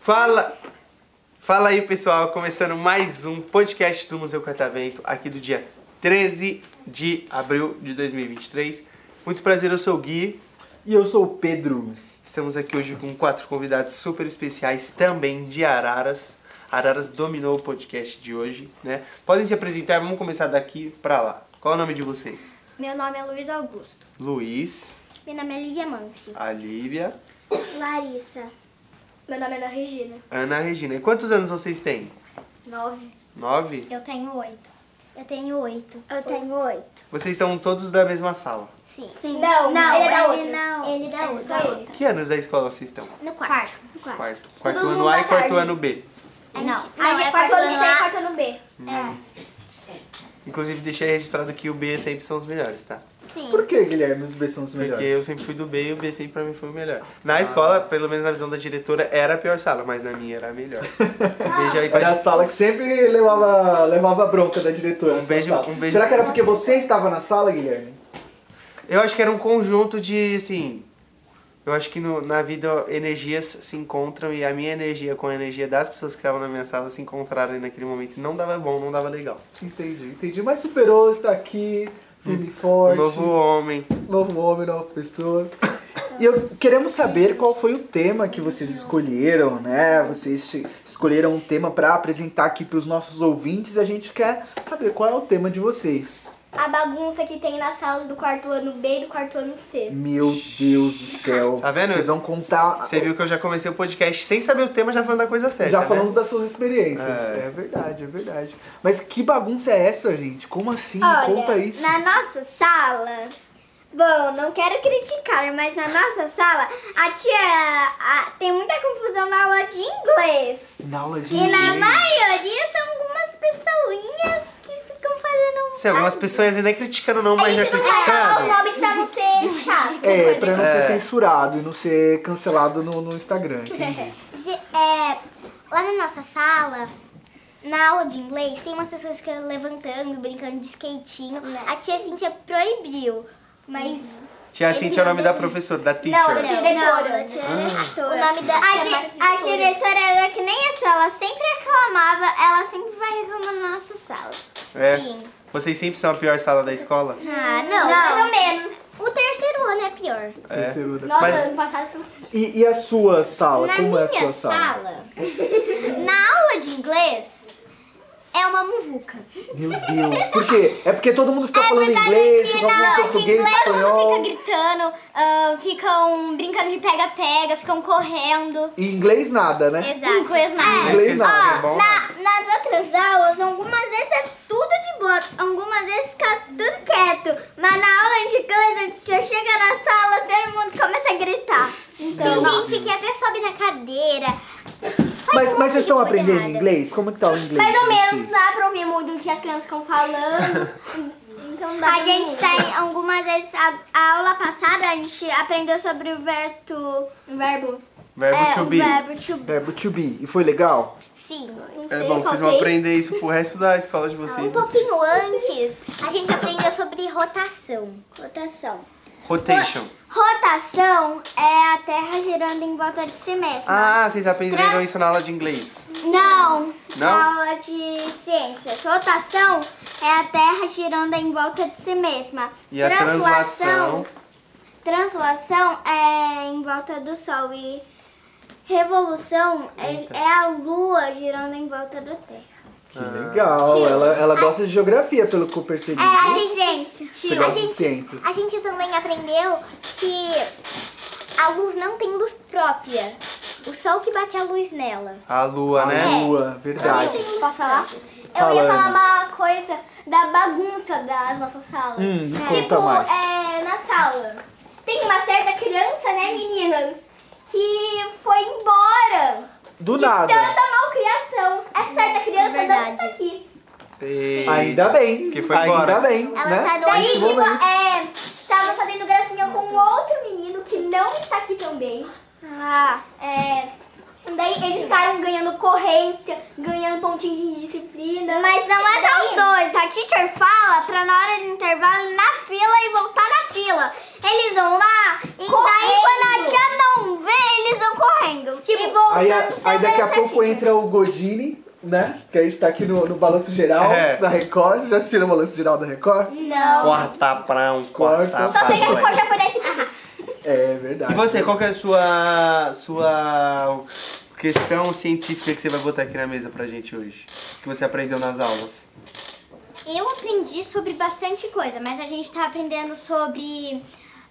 Fala! Fala aí, pessoal, começando mais um podcast do Museu Catavento, aqui do dia 13 de abril de 2023. Muito prazer, eu sou o Gui. E eu sou o Pedro. Estamos aqui hoje com quatro convidados super especiais, também de Araras. Araras dominou o podcast de hoje, né? Podem se apresentar, vamos começar daqui pra lá. Qual é o nome de vocês? Meu nome é Luiz Augusto. Luiz, Meu nome é Lívia Mansi. a Lívia, Larissa. Meu nome é Ana Regina. Ana Regina. E quantos anos vocês têm? Nove. Nove? Eu tenho oito. Eu tenho oito. Eu tenho oito. Vocês são todos da mesma sala. Sim. Sim. Não, Não, ele é da ele outra. não. Ele é da outra. da. Que anos da escola vocês estão? No quarto. Quarto. Quarto. Quarto ano A e da quarto ano B. Não, Não, não, é é quarto ano A. e quarto ano B. É. Inclusive deixei registrado que o B sempre são os melhores, tá? Sim. Por que, Guilherme, os B são os Porque eu melhores? sempre fui do B e o B sempre pra mim foi o melhor. Na escola, pelo menos na visão da diretora, era a pior sala, mas na minha era a melhor. Um beijo aí Era a pra sala que sempre levava, levava bronca da diretora. Um beijo- um beijo- Será que era porque você estava na sala, Guilherme? Eu acho que era um conjunto de, assim... Eu acho que no- na vida energias se encontram e a minha energia com a energia das pessoas que estavam na minha sala se encontraram naquele momento. Não dava bom, não dava legal. Entendi, entendi. Mas superou, está aqui, firme e forte. Novo homem. Novo homem, nova pessoa. E eu queremos saber qual foi o tema que vocês escolheram, né? Vocês escolheram um tema para apresentar aqui para os nossos ouvintes a gente quer saber qual é o tema de vocês. A bagunça que tem nas salas do quarto ano B e do quarto ano C. Meu Deus do céu. Tá vendo? Vocês vão contar. Você viu que eu já comecei o podcast sem saber o tema, já falando da coisa certa, Já né? falando das suas experiências. É. É. verdade, é verdade. Mas que bagunça é essa, gente? Como assim? Olha, Conta isso. na nossa sala, bom, não quero criticar, mas na nossa sala, a tia a- tem muita confusão na aula de inglês. Na aula de E na inglês. maioria são algumas algumas pessoas nem criticando não, mas já Vai falar os criticando. nomes pra não ser chato. É, pra não É. ser censurado e não ser cancelado no, no Instagram, entendi. É, lá na nossa sala, na aula de inglês, tem umas pessoas que levantando, brincando de skatinho. A tia Cintia proibiu, mas Tia Cintia é o nome da professora, da teacher. Não, da diretora. O diretora. nome da A, é di- a diretora era que nem a sua, ela sempre reclamava, ela sempre vai reclamando na nossa sala. É. Sim. Vocês sempre são a pior sala da escola? Ah, não, mais ou menos. O terceiro ano é pior. Terceiro da- Nossa, Mas- ano passado foi... E, e a sua sala? Na Como é a sua sala? sala, na aula de inglês, é uma muvuca. Meu Deus. Por quê? É porque todo mundo fica falando inglês, fica falando Não, português, inglês todo mundo espanhol. fica gritando, ah, ficam brincando de pega-pega, ficam correndo. E inglês nada, né? Exato. Inglês nada. Mas Inglês nada. escola é bom, né? Na- nas outras aulas, algumas vezes é tudo de boa, algumas vezes fica tudo quieto. Mas na aula de inglês, a tia chega na sala, todo mundo começa a gritar. Então, Tem gente que até sobe na cadeira. Faz Mas, um mas monte vocês de estão aprendendo errada. inglês? Como que tá o inglês? Mais ou menos vocês? dá pra ouvir muito o que as crianças ficam falando. então dá A gente tem algumas vezes, a, a aula passada, a gente aprendeu sobre o verbo... verbo. Verbo é, to o be. verbo to be. Verbo to be. E foi legal? Sim. É bom que vocês vão aprender isso pro resto da escola de Um vocês. né? pouquinho antes, a gente aprendeu sobre rotação. Rotação. Rotation. Rotação é a Terra girando em volta de si mesma. Ah, vocês aprenderam isso na aula de inglês. Não, Não? na aula de ciências. Rotação é a Terra girando em volta de si mesma. E a translação? Translação é em volta do Sol e revolução é, é a Lua girando em volta da Terra. Que legal. Ela, ela gosta de geografia, pelo que eu percebi. É a. Você a gosta de gente- ciências. A gente também aprendeu que a luz não tem luz própria. O sol que bate a luz nela. A lua, A né? lua, verdade. Posso falar? Fala, Eu ia falar uma coisa da bagunça das nossas salas. Hum, me tipo, conta mais. é, na sala. Tem uma certa criança, né, meninas? Que foi embora. Do de nada. tanta malcriação. Essa certa criança verdade. dando isso aqui. E- Ainda bem. Que foi Ainda embora. bem, Ela né? tá no Nesse tipo, momento. é, tava fazendo gracinha com outro menino que não está aqui também. Ah, É, Daí eles ficaram ganhando corrência, ganhando pontinho de disciplina. Mas não é só Daí- os dois. A teacher fala pra na hora do intervalo ir na fila e voltar na fila. Eles vão lá e daí Correndo. quando a tia não vê, correndo. Tipo, e voltando Aí, aí daqui a pouco entra o Godini, né? Que a gente tá aqui no, no Balanço Geral É. da Record. Vocês já assistiram o Balanço Geral da Record? Não. Corta pra um, corta Corta. pra Só sei que a dois. cor já foi SBT. É E verdade. você, qual que é a sua, sua questão científica que você vai botar aqui na mesa pra gente hoje? Que você aprendeu nas aulas? Eu aprendi sobre bastante coisa, mas a gente tá aprendendo sobre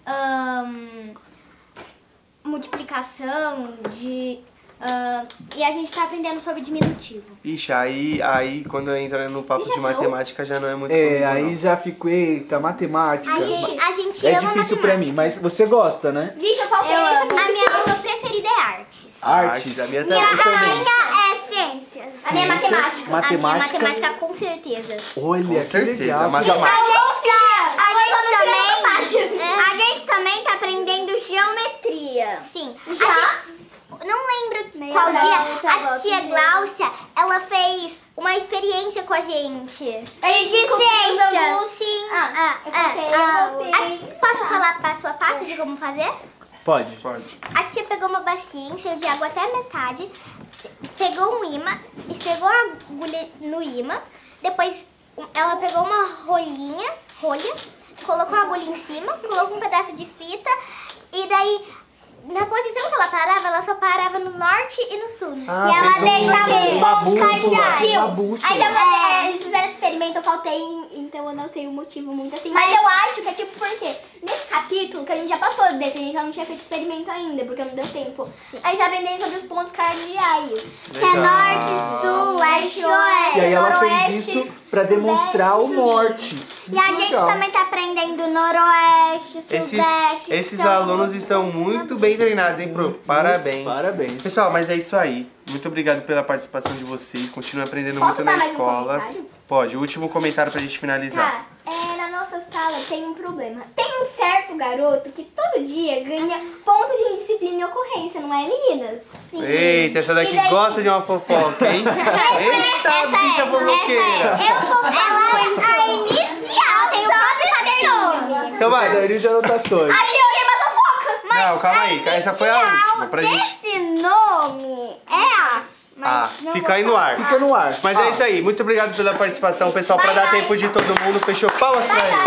ahn, multiplicação de ahn, e a gente tá aprendendo sobre diminutivo. Ixi, aí, aí quando entra no papo de matemática já não é muito É, comigo, aí não. já fico, eita, matemática. A gente, a gente É ama difícil pra matemática. mim, mas você gosta, né? Vixe, eu faltei Eu essa. A minha aula preferida é artes. Artes. a minha E também. a também. minha é ciências. A minha é Ciências, matemática. A minha Matemática. matemática com certeza. Olha, Com que certeza, legal. matemática. A gente, a Agora eu gente tô no também, tirando a gente também tá aprendendo geometria. Sim. Já? A gente- não lembro Meia qual dia a tia meia. Glaucia, ela fez uma experiência com a gente. A gente ângulos. Sim. Ah, é, faltei, ah, eu A- voltei. posso falar passo a passo de como fazer? Pode. Pode. A tia pegou uma bacia, encheu de água até a metade, pegou um imã, esfregou a agulha no imã, depois ela pegou uma rolinha, rolha, colocou a agulha em cima, colocou um pedaço de fita e daí na posição que ela parava, ela só parava no norte e no sul. Ah, E ela um- deixava os pontos bússola. Aí já é, eles fizeram experimento, eu faltei, então eu não sei o motivo muito assim. Mas, Mas- eu acho que é tipo porque nesse capítulo que a gente já passou desse, a gente já não tinha feito experimento ainda, porque não deu tempo. A gente já aprendeu sobre os pontos cardeais. Que é norte, sul, leste, oeste. E aí ela fez isso pra demonstrar o norte. E a gente legal. também tá aprendendo noroeste, Esses, sudeste. esses sul, alunos estão muito bem treinados, hein, Pro? Parabéns. Parabéns. Pessoal, mas é isso aí. Muito obrigado pela participação de vocês. Continuem aprendendo Posso muito na um escola. Pode, o último comentário pra gente finalizar. Tá, é, na nossa sala tem um problema. Tem um certo garoto que todo dia ganha ponto de indisciplina e ocorrência, não é, meninas? Sim. Eita, essa daqui daí- gosta de uma fofoca, hein? Eita, bicha fofoqueira! Eu vou falar a inicial Tem o caderninho. nome. Então vai. Caderninho de anotações. A teoria da fofoca. Não, calma aí. Essa foi a última. Pra gente. Esse nome é A. Ah, fica aí no ar. Fica no ar. Mas ah. é isso aí. Muito obrigado pela participação, pessoal. Para dar tempo de todo mundo, fechou palmas para ele.